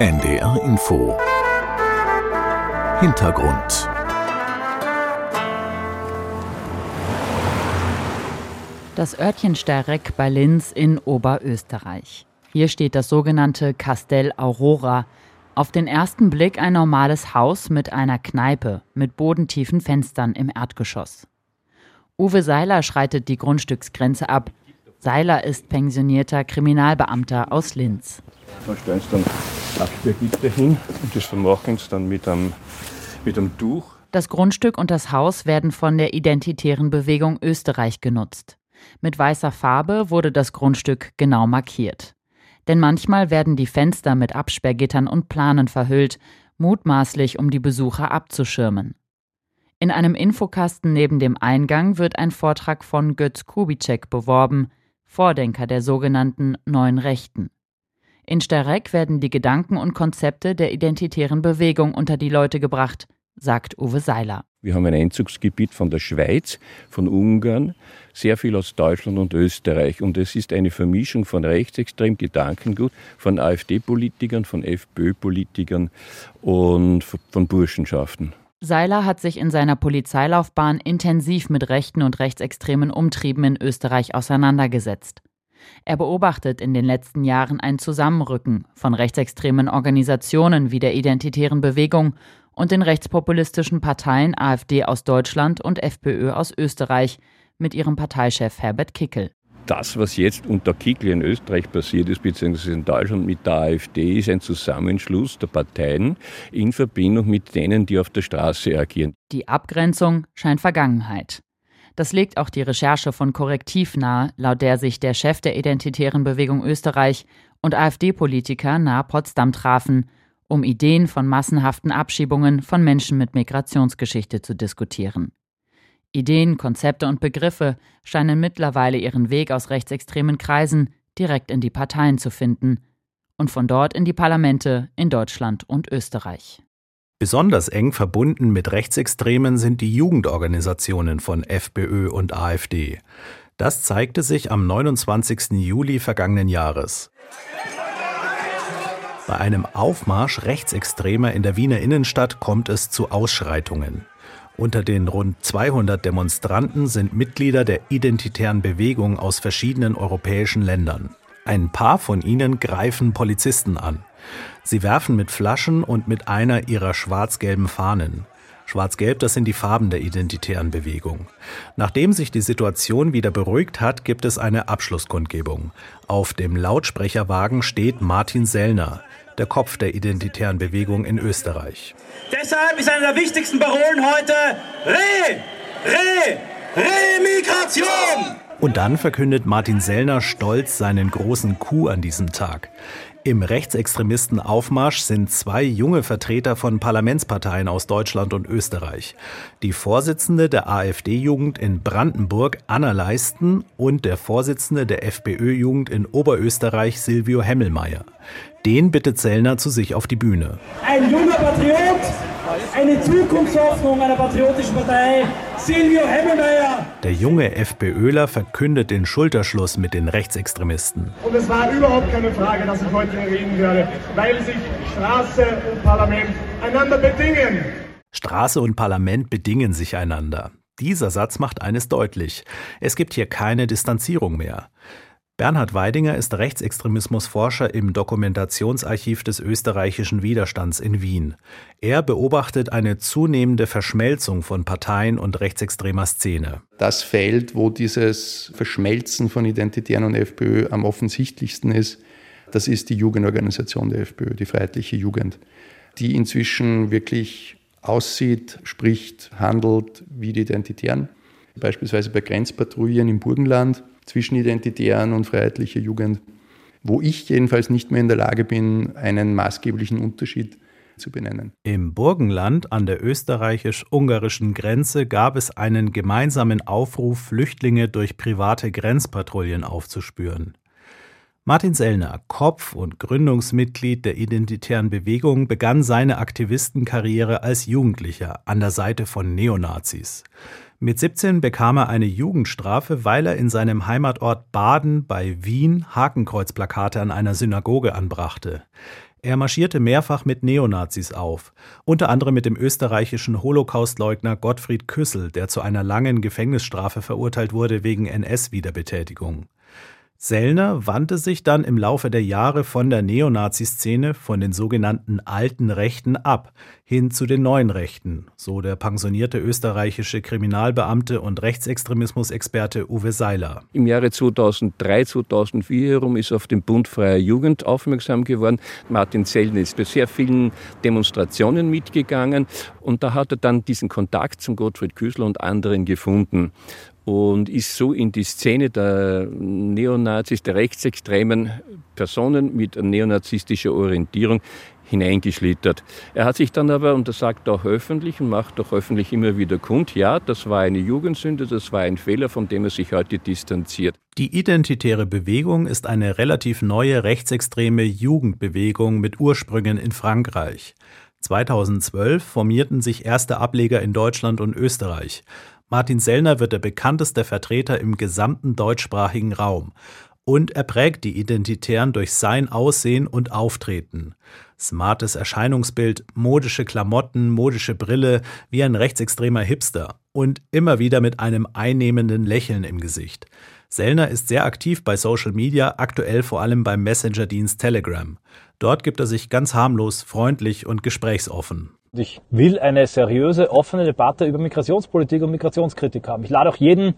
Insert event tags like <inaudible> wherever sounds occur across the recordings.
NDR Info Hintergrund Das Örtchen Sterreck bei Linz in Oberösterreich. Hier steht das sogenannte Castell Aurora. Auf den ersten Blick ein normales Haus mit einer Kneipe mit bodentiefen Fenstern im Erdgeschoss. Uwe Seiler schreitet die Grundstücksgrenze ab. Seiler ist pensionierter Kriminalbeamter aus Linz. Da stellen sie dann Absperrgitter hin und das vermachen sie dann mit einem, mit einem Tuch. Das Grundstück und das Haus werden von der Identitären Bewegung Österreich genutzt. Mit weißer Farbe wurde das Grundstück genau markiert. Denn manchmal werden die Fenster mit Absperrgittern und Planen verhüllt, mutmaßlich um die Besucher abzuschirmen. In einem Infokasten neben dem Eingang wird ein Vortrag von Götz Kubitschek beworben, Vordenker der sogenannten Neuen Rechten. In Sterek werden die Gedanken und Konzepte der identitären Bewegung unter die Leute gebracht, sagt Uwe Seiler. Wir haben ein Einzugsgebiet von der Schweiz, von Ungarn, sehr viel aus Deutschland und Österreich. Und es ist eine Vermischung von rechtsextrem Gedankengut, von AfD-Politikern, von FPÖ-Politikern und von Burschenschaften. Seiler hat sich in seiner Polizeilaufbahn intensiv mit rechten und rechtsextremen Umtrieben in Österreich auseinandergesetzt. Er beobachtet in den letzten Jahren ein Zusammenrücken von rechtsextremen Organisationen wie der Identitären Bewegung und den rechtspopulistischen Parteien AfD aus Deutschland und FPÖ aus Österreich mit ihrem Parteichef Herbert Kickel. Das, was jetzt unter Kickel in Österreich passiert ist, beziehungsweise in Deutschland mit der AfD, ist ein Zusammenschluss der Parteien in Verbindung mit denen, die auf der Straße agieren. Die Abgrenzung scheint Vergangenheit. Das legt auch die Recherche von Korrektiv nahe, laut der sich der Chef der Identitären Bewegung Österreich und AfD-Politiker nahe Potsdam trafen, um Ideen von massenhaften Abschiebungen von Menschen mit Migrationsgeschichte zu diskutieren. Ideen, Konzepte und Begriffe scheinen mittlerweile ihren Weg aus rechtsextremen Kreisen direkt in die Parteien zu finden und von dort in die Parlamente in Deutschland und Österreich. Besonders eng verbunden mit Rechtsextremen sind die Jugendorganisationen von FPÖ und AfD. Das zeigte sich am 29. Juli vergangenen Jahres. Bei einem Aufmarsch Rechtsextremer in der Wiener Innenstadt kommt es zu Ausschreitungen. Unter den rund 200 Demonstranten sind Mitglieder der identitären Bewegung aus verschiedenen europäischen Ländern. Ein paar von ihnen greifen Polizisten an. Sie werfen mit Flaschen und mit einer ihrer schwarz-gelben Fahnen. Schwarz-Gelb, das sind die Farben der identitären Bewegung. Nachdem sich die Situation wieder beruhigt hat, gibt es eine Abschlusskundgebung. Auf dem Lautsprecherwagen steht Martin Sellner, der Kopf der identitären Bewegung in Österreich. Deshalb ist einer der wichtigsten Parolen heute Re, Re, Remigration! Und dann verkündet Martin Sellner stolz seinen großen Coup an diesem Tag. Im Rechtsextremisten-Aufmarsch sind zwei junge Vertreter von Parlamentsparteien aus Deutschland und Österreich. Die Vorsitzende der AfD-Jugend in Brandenburg, Anna Leisten, und der Vorsitzende der FPÖ-Jugend in Oberösterreich, Silvio Hemmelmeier. Den bittet Zellner zu sich auf die Bühne. Ein junger Patriot, eine Zukunftshoffnung einer patriotischen Partei, Silvio Hemmelmeier. Der junge FPÖler verkündet den Schulterschluss mit den Rechtsextremisten. Und es war überhaupt keine Frage, dass ich heute reden werde, weil sich Straße und Parlament einander bedingen. Straße und Parlament bedingen sich einander. Dieser Satz macht eines deutlich. Es gibt hier keine Distanzierung mehr. Bernhard Weidinger ist Rechtsextremismusforscher im Dokumentationsarchiv des österreichischen Widerstands in Wien. Er beobachtet eine zunehmende Verschmelzung von Parteien und rechtsextremer Szene. Das Feld, wo dieses Verschmelzen von Identitären und FPÖ am offensichtlichsten ist, das ist die Jugendorganisation der FPÖ, die Freiheitliche Jugend, die inzwischen wirklich aussieht, spricht, handelt wie die Identitären. Beispielsweise bei Grenzpatrouillen im Burgenland zwischen Identitären und freiheitlicher Jugend, wo ich jedenfalls nicht mehr in der Lage bin, einen maßgeblichen Unterschied zu benennen. Im Burgenland an der österreichisch-ungarischen Grenze gab es einen gemeinsamen Aufruf, Flüchtlinge durch private Grenzpatrouillen aufzuspüren. Martin Sellner, Kopf und Gründungsmitglied der Identitären Bewegung, begann seine Aktivistenkarriere als Jugendlicher an der Seite von Neonazis. Mit 17 bekam er eine Jugendstrafe, weil er in seinem Heimatort Baden bei Wien Hakenkreuzplakate an einer Synagoge anbrachte. Er marschierte mehrfach mit Neonazis auf, unter anderem mit dem österreichischen Holocaustleugner Gottfried Küssel, der zu einer langen Gefängnisstrafe verurteilt wurde wegen NS-Wiederbetätigung. Sellner wandte sich dann im Laufe der Jahre von der Neonazi-Szene, von den sogenannten alten Rechten ab, hin zu den neuen Rechten, so der pensionierte österreichische Kriminalbeamte und Rechtsextremismusexperte Uwe Seiler. Im Jahre 2003, 2004 herum ist auf den Bund Freier Jugend aufmerksam geworden. Martin Sellner ist bei sehr vielen Demonstrationen mitgegangen und da hat er dann diesen Kontakt zum Gottfried Küßler und anderen gefunden und ist so in die Szene der Neonazis, der rechtsextremen Personen mit neonazistischer Orientierung hineingeschlittert. Er hat sich dann aber, und das sagt auch öffentlich und macht auch öffentlich immer wieder kund, ja, das war eine Jugendsünde, das war ein Fehler, von dem er sich heute distanziert. Die identitäre Bewegung ist eine relativ neue rechtsextreme Jugendbewegung mit Ursprüngen in Frankreich. 2012 formierten sich erste Ableger in Deutschland und Österreich. Martin Sellner wird der bekannteste Vertreter im gesamten deutschsprachigen Raum. Und er prägt die Identitären durch sein Aussehen und Auftreten. Smartes Erscheinungsbild, modische Klamotten, modische Brille, wie ein rechtsextremer Hipster. Und immer wieder mit einem einnehmenden Lächeln im Gesicht. Sellner ist sehr aktiv bei Social Media, aktuell vor allem beim Messenger-Dienst Telegram. Dort gibt er sich ganz harmlos, freundlich und gesprächsoffen. Ich will eine seriöse, offene Debatte über Migrationspolitik und Migrationskritik haben. Ich lade auch jeden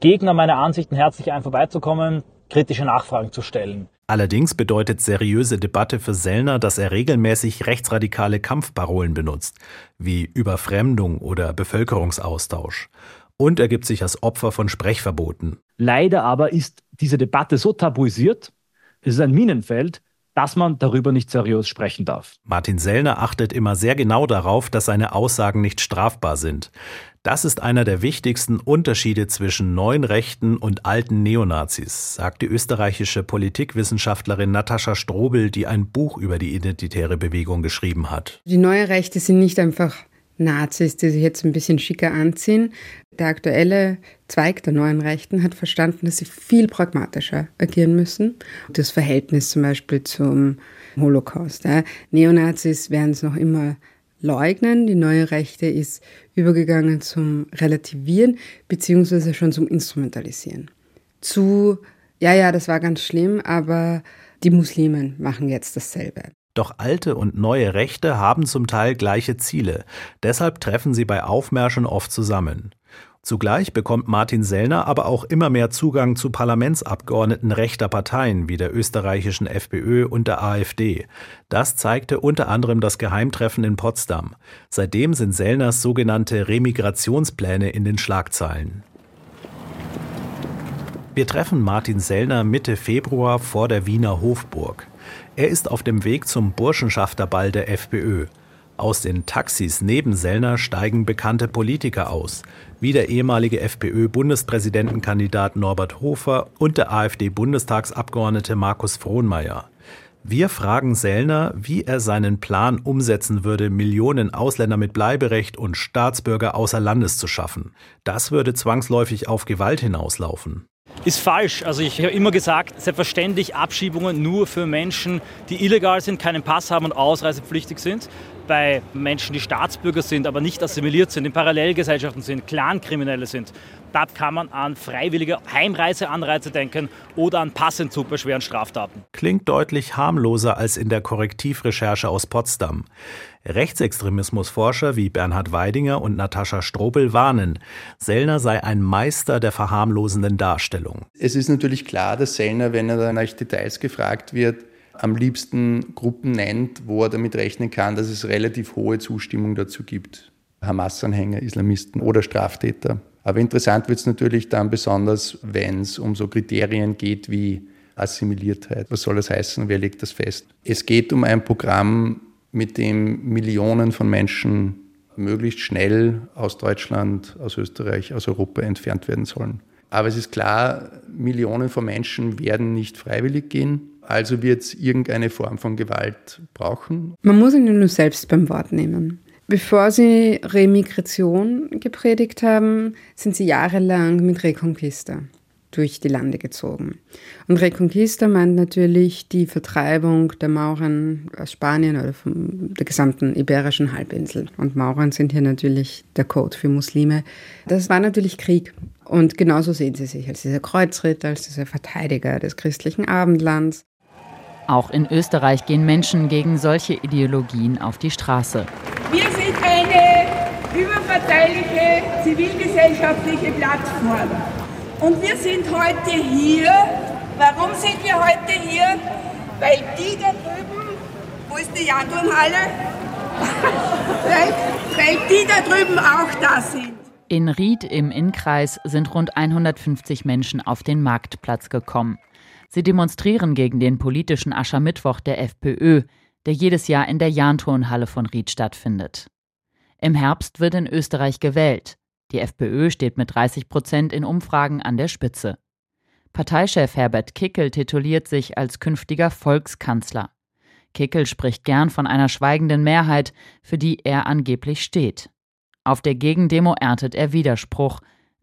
Gegner meiner Ansichten herzlich ein, vorbeizukommen, kritische Nachfragen zu stellen. Allerdings bedeutet seriöse Debatte für Sellner, dass er regelmäßig rechtsradikale Kampfparolen benutzt, wie Überfremdung oder Bevölkerungsaustausch. Und er gibt sich als Opfer von Sprechverboten. Leider aber ist diese Debatte so tabuisiert, es ist ein Minenfeld, dass man darüber nicht seriös sprechen darf. Martin Sellner achtet immer sehr genau darauf, dass seine Aussagen nicht strafbar sind. Das ist einer der wichtigsten Unterschiede zwischen neuen Rechten und alten Neonazis, sagt die österreichische Politikwissenschaftlerin Natascha Strobel, die ein Buch über die identitäre Bewegung geschrieben hat. Die neue Rechte sind nicht einfach Nazis, die sich jetzt ein bisschen schicker anziehen. Der aktuelle Zweig der neuen Rechten hat verstanden, dass sie viel pragmatischer agieren müssen. Das Verhältnis zum Beispiel zum Holocaust. Ja. Neonazis werden es noch immer leugnen. Die neue Rechte ist übergegangen zum Relativieren beziehungsweise schon zum Instrumentalisieren. Zu, ja, ja, das war ganz schlimm, aber die Muslimen machen jetzt dasselbe. Doch alte und neue Rechte haben zum Teil gleiche Ziele. Deshalb treffen sie bei Aufmärschen oft zusammen. Zugleich bekommt Martin Sellner aber auch immer mehr Zugang zu Parlamentsabgeordneten rechter Parteien wie der österreichischen FPÖ und der AfD. Das zeigte unter anderem das Geheimtreffen in Potsdam. Seitdem sind Sellners sogenannte Remigrationspläne in den Schlagzeilen. Wir treffen Martin Sellner Mitte Februar vor der Wiener Hofburg. Er ist auf dem Weg zum Burschenschafterball der FPÖ. Aus den Taxis neben Sellner steigen bekannte Politiker aus, wie der ehemalige FPÖ-Bundespräsidentenkandidat Norbert Hofer und der AfD-Bundestagsabgeordnete Markus Frohnmeier. Wir fragen Sellner, wie er seinen Plan umsetzen würde, Millionen Ausländer mit Bleiberecht und Staatsbürger außer Landes zu schaffen. Das würde zwangsläufig auf Gewalt hinauslaufen ist falsch. Also ich habe immer gesagt, selbstverständlich Abschiebungen nur für Menschen, die illegal sind, keinen Pass haben und ausreisepflichtig sind. Bei Menschen, die Staatsbürger sind, aber nicht assimiliert sind, in Parallelgesellschaften sind, Clankriminelle sind. Da kann man an freiwillige Heimreiseanreize denken oder an Passentzug bei schweren Straftaten. Klingt deutlich harmloser als in der Korrektivrecherche aus Potsdam. Rechtsextremismusforscher wie Bernhard Weidinger und Natascha Strobel warnen, Sellner sei ein Meister der verharmlosenden Darstellung. Es ist natürlich klar, dass Sellner, wenn er dann nach Details gefragt wird, am liebsten Gruppen nennt, wo er damit rechnen kann, dass es relativ hohe Zustimmung dazu gibt. Hamas-Anhänger, Islamisten oder Straftäter. Aber interessant wird es natürlich dann besonders, wenn es um so Kriterien geht wie Assimiliertheit. Was soll das heißen? Wer legt das fest? Es geht um ein Programm, mit dem Millionen von Menschen möglichst schnell aus Deutschland, aus Österreich, aus Europa entfernt werden sollen. Aber es ist klar, Millionen von Menschen werden nicht freiwillig gehen. Also wird es irgendeine Form von Gewalt brauchen. Man muss ihn nur selbst beim Wort nehmen. Bevor sie Remigration gepredigt haben, sind sie jahrelang mit Reconquista durch die Lande gezogen. Und Reconquista meint natürlich die Vertreibung der Mauren aus Spanien oder von der gesamten iberischen Halbinsel. Und Mauren sind hier natürlich der Code für Muslime. Das war natürlich Krieg. Und genauso sehen sie sich als dieser Kreuzritter, als dieser Verteidiger des christlichen Abendlands. Auch in Österreich gehen Menschen gegen solche Ideologien auf die Straße. Wir sind eine überparteiliche zivilgesellschaftliche Plattform. Und wir sind heute hier. Warum sind wir heute hier? Weil die da drüben, wo ist die Janturnhalle? <laughs> weil, weil die da drüben auch da sind. In Ried im Innkreis sind rund 150 Menschen auf den Marktplatz gekommen. Sie demonstrieren gegen den politischen Aschermittwoch der FPÖ, der jedes Jahr in der Jahnturnhalle von Ried stattfindet. Im Herbst wird in Österreich gewählt. Die FPÖ steht mit 30 Prozent in Umfragen an der Spitze. Parteichef Herbert Kickel tituliert sich als künftiger Volkskanzler. Kickel spricht gern von einer schweigenden Mehrheit, für die er angeblich steht. Auf der Gegendemo erntet er Widerspruch,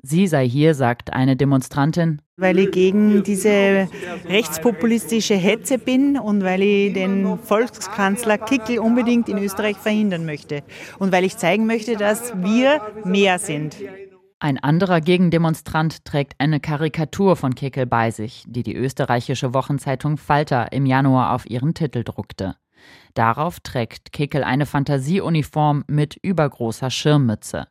Sie sei hier, sagt eine Demonstrantin. Weil ich gegen diese rechtspopulistische Hetze bin und weil ich den Volkskanzler Kickel unbedingt in Österreich verhindern möchte. Und weil ich zeigen möchte, dass wir mehr sind. Ein anderer Gegendemonstrant trägt eine Karikatur von Kickel bei sich, die die österreichische Wochenzeitung Falter im Januar auf ihren Titel druckte. Darauf trägt Kickel eine Fantasieuniform mit übergroßer Schirmmütze.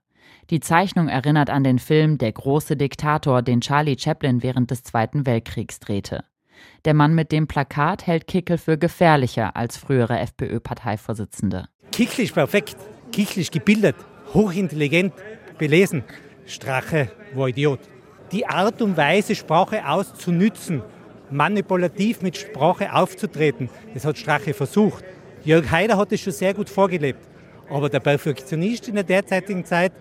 Die Zeichnung erinnert an den Film Der große Diktator, den Charlie Chaplin während des Zweiten Weltkriegs drehte. Der Mann mit dem Plakat hält Kickel für gefährlicher als frühere FPÖ-Parteivorsitzende. Kickel ist perfekt. Kickel ist gebildet, hochintelligent, belesen. Strache war Idiot. Die Art und Weise, Sprache auszunützen, manipulativ mit Sprache aufzutreten, das hat Strache versucht. Jörg Haider hat es schon sehr gut vorgelebt. Aber der Perfektionist in der derzeitigen Zeit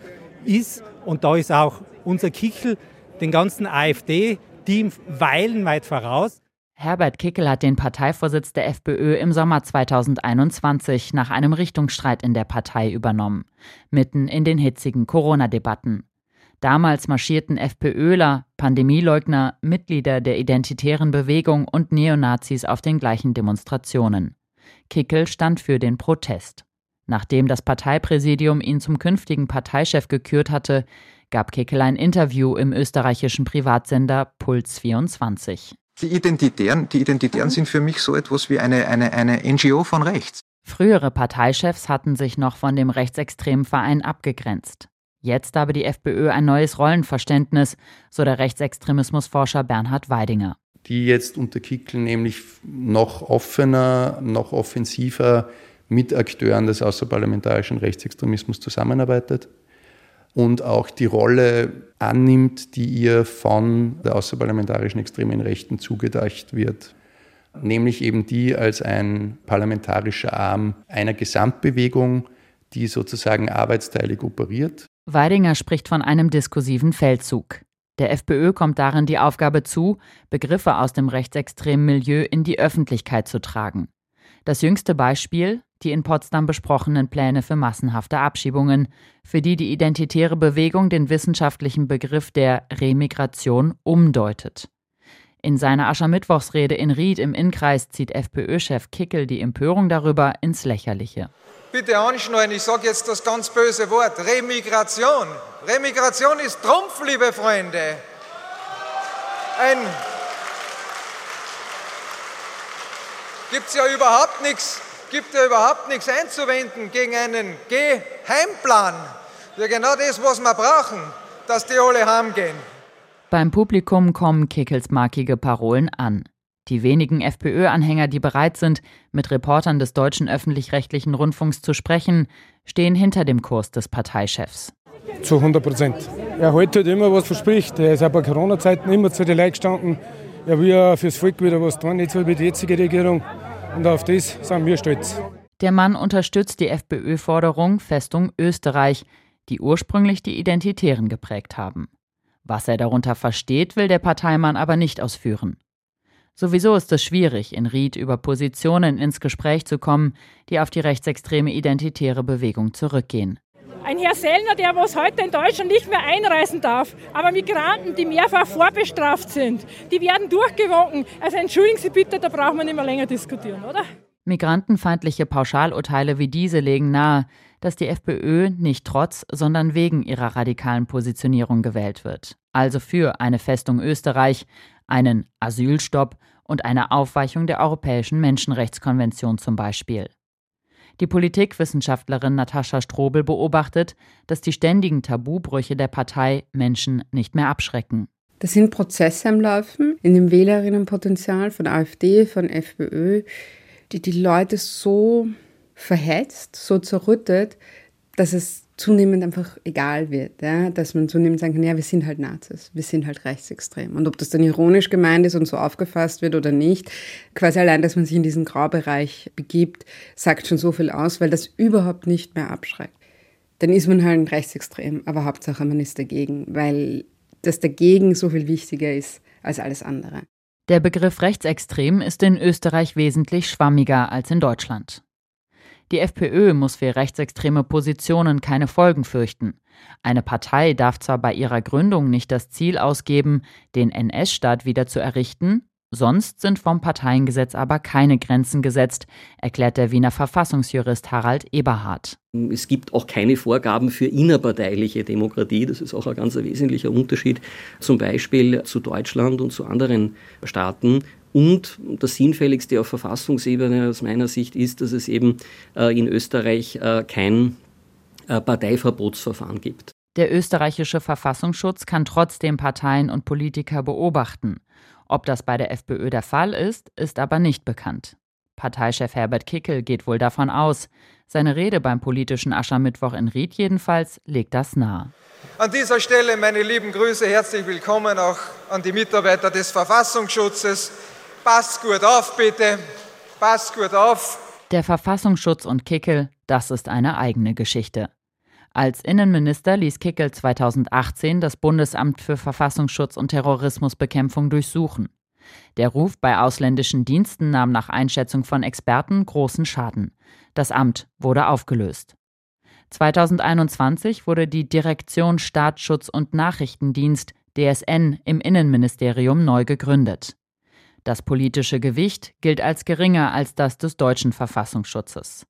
ist, und da ist auch unser Kickel den ganzen AfD-Team weilenweit voraus. Herbert Kickel hat den Parteivorsitz der FPÖ im Sommer 2021 nach einem Richtungsstreit in der Partei übernommen, mitten in den hitzigen Corona-Debatten. Damals marschierten FPÖler, Pandemieleugner, Mitglieder der identitären Bewegung und Neonazis auf den gleichen Demonstrationen. Kickel stand für den Protest. Nachdem das Parteipräsidium ihn zum künftigen Parteichef gekürt hatte, gab Kickel ein Interview im österreichischen Privatsender Puls 24. Die Identitären, die Identitären sind für mich so etwas wie eine, eine, eine NGO von rechts. Frühere Parteichefs hatten sich noch von dem rechtsextremen Verein abgegrenzt. Jetzt habe die FPÖ ein neues Rollenverständnis, so der Rechtsextremismusforscher Bernhard Weidinger. Die jetzt unter Kickel nämlich noch offener, noch offensiver mit Akteuren des außerparlamentarischen Rechtsextremismus zusammenarbeitet und auch die Rolle annimmt, die ihr von der außerparlamentarischen extremen Rechten zugedacht wird, nämlich eben die als ein parlamentarischer Arm einer Gesamtbewegung, die sozusagen arbeitsteilig operiert. Weidinger spricht von einem diskursiven Feldzug. Der FPÖ kommt darin die Aufgabe zu, Begriffe aus dem rechtsextremen Milieu in die Öffentlichkeit zu tragen. Das jüngste Beispiel, die in Potsdam besprochenen Pläne für massenhafte Abschiebungen, für die die identitäre Bewegung den wissenschaftlichen Begriff der Remigration umdeutet. In seiner Aschermittwochsrede in Ried im Innkreis zieht FPÖ-Chef Kickel die Empörung darüber ins Lächerliche. Bitte anschneiden, ich sage jetzt das ganz böse Wort, Remigration. Remigration ist Trumpf, liebe Freunde. Ein gibt es ja überhaupt nichts gibt ja überhaupt nichts einzuwenden gegen einen Geheimplan. Ja, genau das, was wir brauchen, dass die alle heimgehen. Beim Publikum kommen Kickels markige Parolen an. Die wenigen FPÖ-Anhänger, die bereit sind, mit Reportern des deutschen öffentlich-rechtlichen Rundfunks zu sprechen, stehen hinter dem Kurs des Parteichefs. Zu 100 Prozent. Er hält halt immer was verspricht. Er ist auch bei Corona-Zeiten immer zu den Leuten gestanden. Er will ja fürs Volk wieder was tun, nicht so wie die jetzige Regierung. Und auf das sind wir stolz. Der Mann unterstützt die FPÖ-Forderung Festung Österreich, die ursprünglich die Identitären geprägt haben. Was er darunter versteht, will der Parteimann aber nicht ausführen. Sowieso ist es schwierig, in Ried über Positionen ins Gespräch zu kommen, die auf die rechtsextreme identitäre Bewegung zurückgehen. Ein Herr Sellner, der was heute in Deutschland nicht mehr einreisen darf, aber Migranten, die mehrfach vorbestraft sind, die werden durchgewunken. Also entschuldigen Sie bitte, da braucht man nicht mehr länger diskutieren, oder? Migrantenfeindliche Pauschalurteile wie diese legen nahe, dass die FPÖ nicht trotz, sondern wegen ihrer radikalen Positionierung gewählt wird. Also für eine Festung Österreich, einen Asylstopp und eine Aufweichung der Europäischen Menschenrechtskonvention zum Beispiel. Die Politikwissenschaftlerin Natascha Strobel beobachtet, dass die ständigen Tabubrüche der Partei Menschen nicht mehr abschrecken. Da sind Prozesse am Laufen in dem Wählerinnenpotenzial von AfD, von FPÖ, die die Leute so verhetzt, so zerrüttet, dass es zunehmend einfach egal wird, ja? dass man zunehmend sagen kann, ja, wir sind halt Nazis, wir sind halt rechtsextrem. Und ob das dann ironisch gemeint ist und so aufgefasst wird oder nicht, quasi allein, dass man sich in diesen Graubereich begibt, sagt schon so viel aus, weil das überhaupt nicht mehr abschreckt. Dann ist man halt rechtsextrem, aber Hauptsache man ist dagegen, weil das dagegen so viel wichtiger ist als alles andere. Der Begriff rechtsextrem ist in Österreich wesentlich schwammiger als in Deutschland. Die FPÖ muss für rechtsextreme Positionen keine Folgen fürchten. Eine Partei darf zwar bei ihrer Gründung nicht das Ziel ausgeben, den NS-Staat wieder zu errichten, sonst sind vom Parteiengesetz aber keine Grenzen gesetzt, erklärt der Wiener Verfassungsjurist Harald Eberhard. Es gibt auch keine Vorgaben für innerparteiliche Demokratie. Das ist auch ein ganz wesentlicher Unterschied zum Beispiel zu Deutschland und zu anderen Staaten. Und das Sinnfälligste auf Verfassungsebene aus meiner Sicht ist, dass es eben äh, in Österreich äh, kein äh, Parteiverbotsverfahren gibt. Der österreichische Verfassungsschutz kann trotzdem Parteien und Politiker beobachten. Ob das bei der FPÖ der Fall ist, ist aber nicht bekannt. Parteichef Herbert Kickel geht wohl davon aus. Seine Rede beim politischen Aschermittwoch in Ried jedenfalls legt das nahe. An dieser Stelle meine lieben Grüße, herzlich willkommen auch an die Mitarbeiter des Verfassungsschutzes. Passt gut auf, bitte. Passt gut auf. Der Verfassungsschutz und Kickel, das ist eine eigene Geschichte. Als Innenminister ließ Kickel 2018 das Bundesamt für Verfassungsschutz und Terrorismusbekämpfung durchsuchen. Der Ruf bei ausländischen Diensten nahm nach Einschätzung von Experten großen Schaden. Das Amt wurde aufgelöst. 2021 wurde die Direktion Staatsschutz und Nachrichtendienst DSN im Innenministerium neu gegründet. Das politische Gewicht gilt als geringer als das des deutschen Verfassungsschutzes.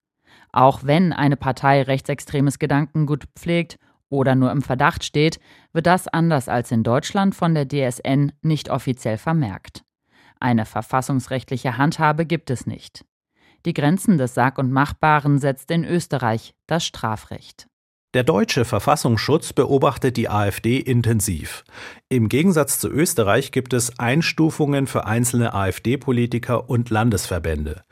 Auch wenn eine Partei rechtsextremes Gedankengut pflegt oder nur im Verdacht steht, wird das anders als in Deutschland von der DSN nicht offiziell vermerkt. Eine verfassungsrechtliche Handhabe gibt es nicht. Die Grenzen des Sag- und Machbaren setzt in Österreich das Strafrecht. Der deutsche Verfassungsschutz beobachtet die AfD intensiv. Im Gegensatz zu Österreich gibt es Einstufungen für einzelne AfD-Politiker und Landesverbände.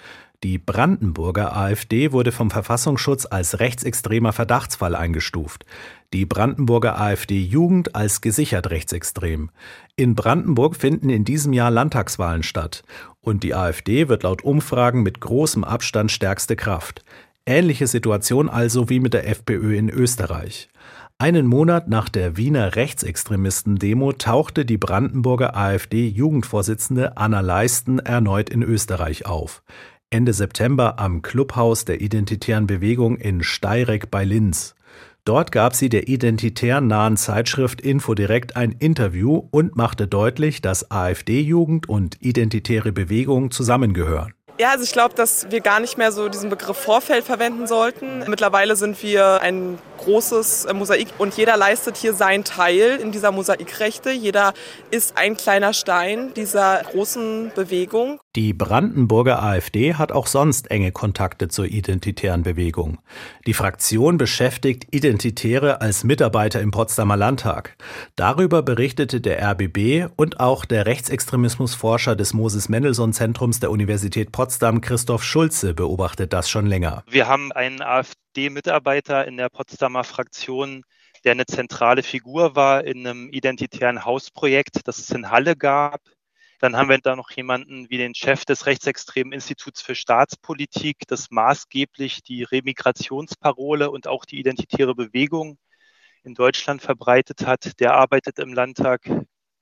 Die Brandenburger AfD wurde vom Verfassungsschutz als rechtsextremer Verdachtsfall eingestuft. Die Brandenburger AfD-Jugend als gesichert rechtsextrem. In Brandenburg finden in diesem Jahr Landtagswahlen statt. Und die AfD wird laut Umfragen mit großem Abstand stärkste Kraft. Ähnliche Situation also wie mit der FPÖ in Österreich. Einen Monat nach der Wiener Rechtsextremisten-Demo tauchte die Brandenburger AfD-Jugendvorsitzende Anna Leisten erneut in Österreich auf. Ende September am Clubhaus der Identitären Bewegung in Steireck bei Linz. Dort gab sie der identitär nahen Zeitschrift Infodirekt ein Interview und machte deutlich, dass AfD-Jugend und identitäre Bewegung zusammengehören. Ja, also ich glaube, dass wir gar nicht mehr so diesen Begriff Vorfeld verwenden sollten. Mittlerweile sind wir ein großes äh, Mosaik und jeder leistet hier seinen Teil in dieser Mosaikrechte. Jeder ist ein kleiner Stein dieser großen Bewegung. Die Brandenburger AfD hat auch sonst enge Kontakte zur identitären Bewegung. Die Fraktion beschäftigt Identitäre als Mitarbeiter im Potsdamer Landtag. Darüber berichtete der RBB und auch der Rechtsextremismusforscher des Moses Mendelssohn Zentrums der Universität Potsdam, Christoph Schulze, beobachtet das schon länger. Wir haben einen AfD-Mitarbeiter in der Potsdamer Fraktion, der eine zentrale Figur war in einem identitären Hausprojekt, das es in Halle gab. Dann haben wir da noch jemanden wie den Chef des Rechtsextremen Instituts für Staatspolitik, das maßgeblich die Remigrationsparole und auch die identitäre Bewegung in Deutschland verbreitet hat. Der arbeitet im Landtag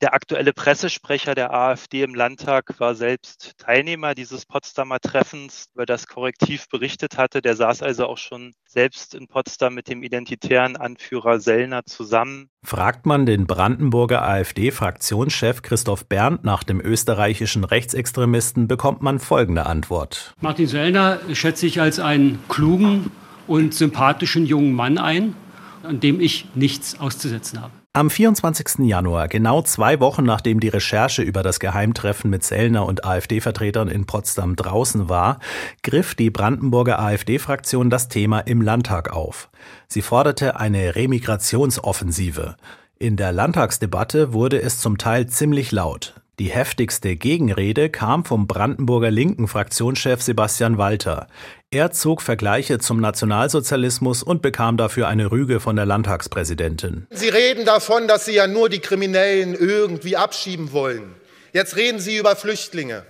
Der aktuelle Pressesprecher der AfD im Landtag war selbst Teilnehmer dieses Potsdamer Treffens, über das Korrektiv berichtet hatte. Der saß also auch schon selbst in Potsdam mit dem identitären Anführer Sellner zusammen. Fragt man den Brandenburger AfD-Fraktionschef Christoph Berndt nach dem österreichischen Rechtsextremisten, bekommt man folgende Antwort. Martin Sellner schätze ich als einen klugen und sympathischen jungen Mann ein, an dem ich nichts auszusetzen habe. Am 24. Januar, genau zwei Wochen nachdem die Recherche über das Geheimtreffen mit Sellner und AfD-Vertretern in Potsdam draußen war, griff die Brandenburger AfD-Fraktion das Thema im Landtag auf. Sie forderte eine Remigrationsoffensive. In der Landtagsdebatte wurde es zum Teil ziemlich laut. Die heftigste Gegenrede kam vom Brandenburger linken Fraktionschef Sebastian Walter. Er zog Vergleiche zum Nationalsozialismus und bekam dafür eine Rüge von der Landtagspräsidentin. Sie reden davon, dass Sie ja nur die Kriminellen irgendwie abschieben wollen. Jetzt reden Sie über Flüchtlinge.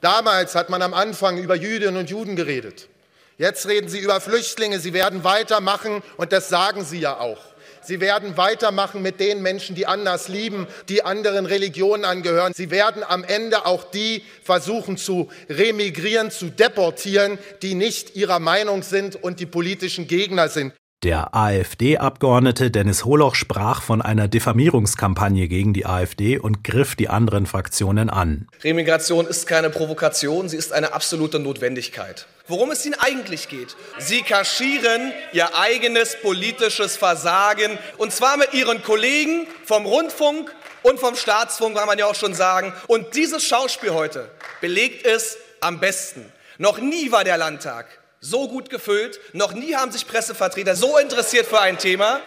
Damals hat man am Anfang über Jüdinnen und Juden geredet. Jetzt reden Sie über Flüchtlinge. Sie werden weitermachen und das sagen Sie ja auch. Sie werden weitermachen mit den Menschen, die anders lieben, die anderen Religionen angehören. Sie werden am Ende auch die versuchen zu remigrieren, zu deportieren, die nicht ihrer Meinung sind und die politischen Gegner sind. Der AfD-Abgeordnete Dennis Holoch sprach von einer Diffamierungskampagne gegen die AfD und griff die anderen Fraktionen an. Remigration ist keine Provokation, sie ist eine absolute Notwendigkeit. Worum es ihnen eigentlich geht. Sie kaschieren ihr eigenes politisches Versagen und zwar mit ihren Kollegen vom Rundfunk und vom Staatsfunk, kann man ja auch schon sagen. Und dieses Schauspiel heute belegt es am besten. Noch nie war der Landtag so gut gefüllt. Noch nie haben sich Pressevertreter so interessiert für ein Thema.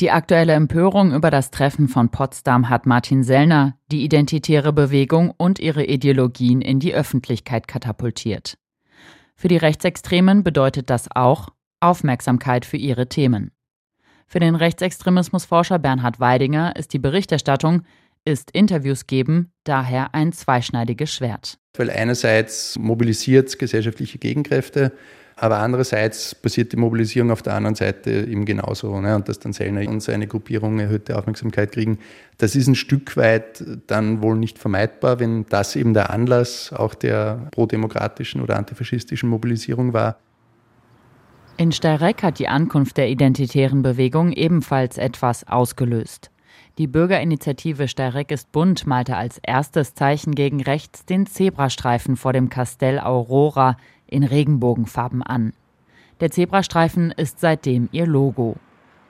Die aktuelle Empörung über das Treffen von Potsdam hat Martin Sellner, die identitäre Bewegung und ihre Ideologien in die Öffentlichkeit katapultiert. Für die Rechtsextremen bedeutet das auch Aufmerksamkeit für ihre Themen. Für den Rechtsextremismusforscher Bernhard Weidinger ist die Berichterstattung, ist Interviews geben, daher ein zweischneidiges Schwert. Weil einerseits mobilisiert gesellschaftliche Gegenkräfte, aber andererseits passiert die Mobilisierung auf der anderen Seite eben genauso. Ne? Und dass dann Sellner und seine Gruppierung erhöhte Aufmerksamkeit kriegen, das ist ein Stück weit dann wohl nicht vermeidbar, wenn das eben der Anlass auch der prodemokratischen oder antifaschistischen Mobilisierung war. In Steyrek hat die Ankunft der identitären Bewegung ebenfalls etwas ausgelöst. Die Bürgerinitiative Steyrek ist bunt malte als erstes Zeichen gegen rechts den Zebrastreifen vor dem Castell Aurora in Regenbogenfarben an. Der Zebrastreifen ist seitdem ihr Logo.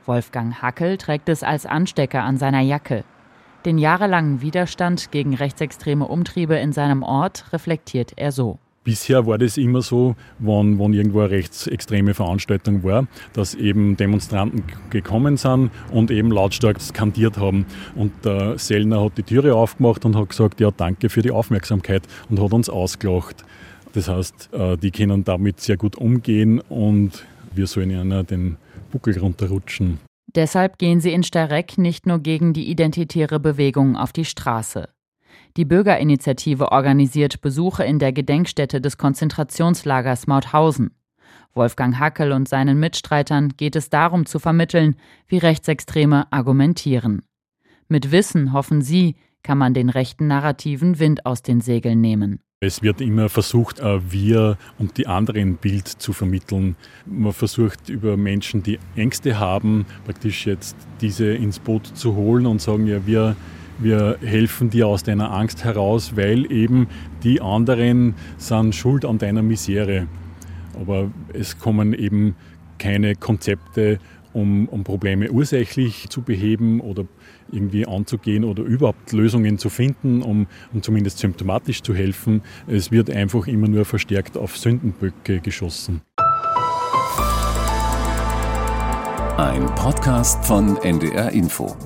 Wolfgang Hackel trägt es als Anstecker an seiner Jacke. Den jahrelangen Widerstand gegen rechtsextreme Umtriebe in seinem Ort reflektiert er so. Bisher war das immer so, wenn, wenn irgendwo eine rechtsextreme Veranstaltung war, dass eben Demonstranten gekommen sind und eben lautstark skandiert haben. Und der Sellner hat die Türe aufgemacht und hat gesagt, ja, danke für die Aufmerksamkeit und hat uns ausgelacht. Das heißt, äh, die können damit sehr gut umgehen und wir sollen ihnen den Buckel runterrutschen. Deshalb gehen sie in Starek nicht nur gegen die identitäre Bewegung auf die Straße. Die Bürgerinitiative organisiert Besuche in der Gedenkstätte des Konzentrationslagers Mauthausen. Wolfgang Hackel und seinen Mitstreitern geht es darum zu vermitteln, wie Rechtsextreme argumentieren. Mit Wissen, hoffen sie, kann man den rechten Narrativen Wind aus den Segeln nehmen. Es wird immer versucht, wir und die anderen Bild zu vermitteln. Man versucht über Menschen, die Ängste haben, praktisch jetzt diese ins Boot zu holen und sagen, ja, wir wir helfen dir aus deiner Angst heraus, weil eben die anderen sind schuld an deiner Misere. Aber es kommen eben keine Konzepte, um, um Probleme ursächlich zu beheben oder irgendwie anzugehen oder überhaupt Lösungen zu finden, um, um zumindest symptomatisch zu helfen. Es wird einfach immer nur verstärkt auf Sündenböcke geschossen. Ein Podcast von NDR Info.